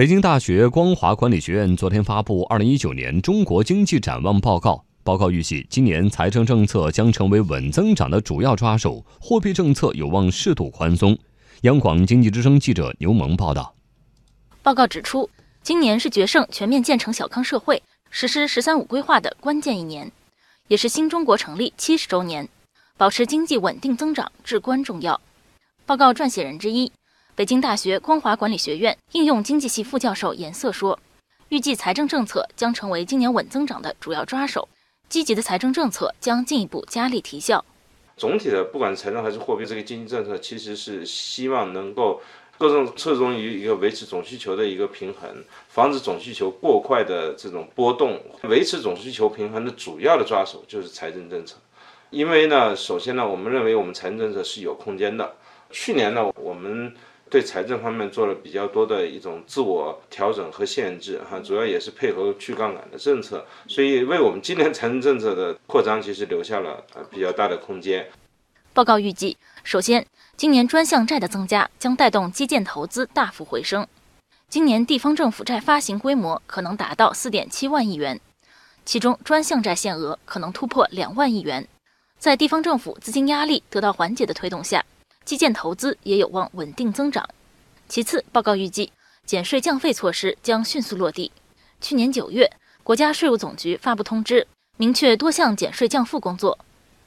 北京大学光华管理学院昨天发布《二零一九年中国经济展望报告》。报告预计，今年财政政策将成为稳增长的主要抓手，货币政策有望适度宽松。央广经济之声记者牛萌报道。报告指出，今年是决胜全面建成小康社会、实施“十三五”规划的关键一年，也是新中国成立七十周年，保持经济稳定增长至关重要。报告撰写人之一。北京大学光华管理学院应用经济系副教授严瑟说：“预计财政政策将成为今年稳增长的主要抓手，积极的财政政策将进一步加力提效。总体的，不管是财政还是货币，这个经济政策其实是希望能够各种侧重于一个维持总需求的一个平衡，防止总需求过快的这种波动。维持总需求平衡的主要的抓手就是财政政策，因为呢，首先呢，我们认为我们财政政策是有空间的。去年呢，我们对财政方面做了比较多的一种自我调整和限制，哈，主要也是配合去杠杆的政策，所以为我们今年财政政策的扩张其实留下了呃比较大的空间。报告预计，首先，今年专项债的增加将带动基建投资大幅回升，今年地方政府债发行规模可能达到四点七万亿元，其中专项债限额可能突破两万亿元，在地方政府资金压力得到缓解的推动下。基建投资也有望稳定增长。其次，报告预计减税降费措施将迅速落地。去年九月，国家税务总局发布通知，明确多项减税降负工作。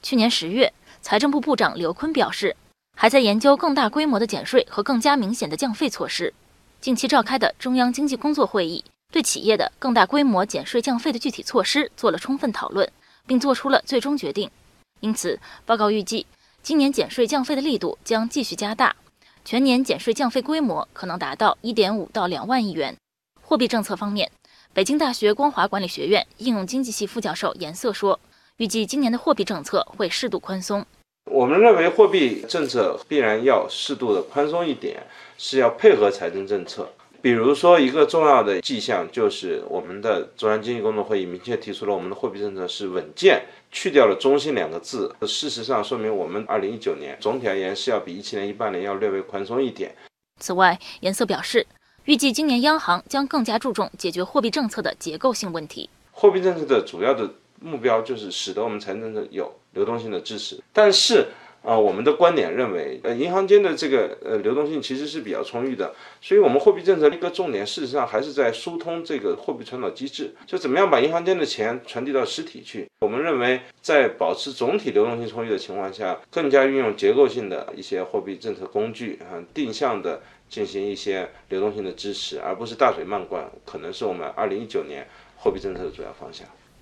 去年十月，财政部部长刘昆表示，还在研究更大规模的减税和更加明显的降费措施。近期召开的中央经济工作会议，对企业的更大规模减税降费的具体措施做了充分讨论，并做出了最终决定。因此，报告预计。今年减税降费的力度将继续加大，全年减税降费规模可能达到一点五到两万亿元。货币政策方面，北京大学光华管理学院应用经济系副教授严瑟说，预计今年的货币政策会适度宽松。我们认为货币政策必然要适度的宽松一点，是要配合财政政策。比如说，一个重要的迹象就是我们的中央经济工作会议明确提出了我们的货币政策是稳健，去掉了中心两个字。事实上，说明我们二零一九年总体而言是要比一七年、一八年要略微宽松一点。此外，颜色表示，预计今年央行将更加注重解决货币政策的结构性问题。货币政策的主要的目标就是使得我们财政政策有流动性的支持，但是。啊，我们的观点认为，呃，银行间的这个呃流动性其实是比较充裕的，所以，我们货币政策的一个重点，事实上还是在疏通这个货币传导机制，就怎么样把银行间的钱传递到实体去。我们认为，在保持总体流动性充裕的情况下，更加运用结构性的一些货币政策工具啊，定向的进行一些流动性的支持，而不是大水漫灌，可能是我们二零一九年货币政策的主要方向。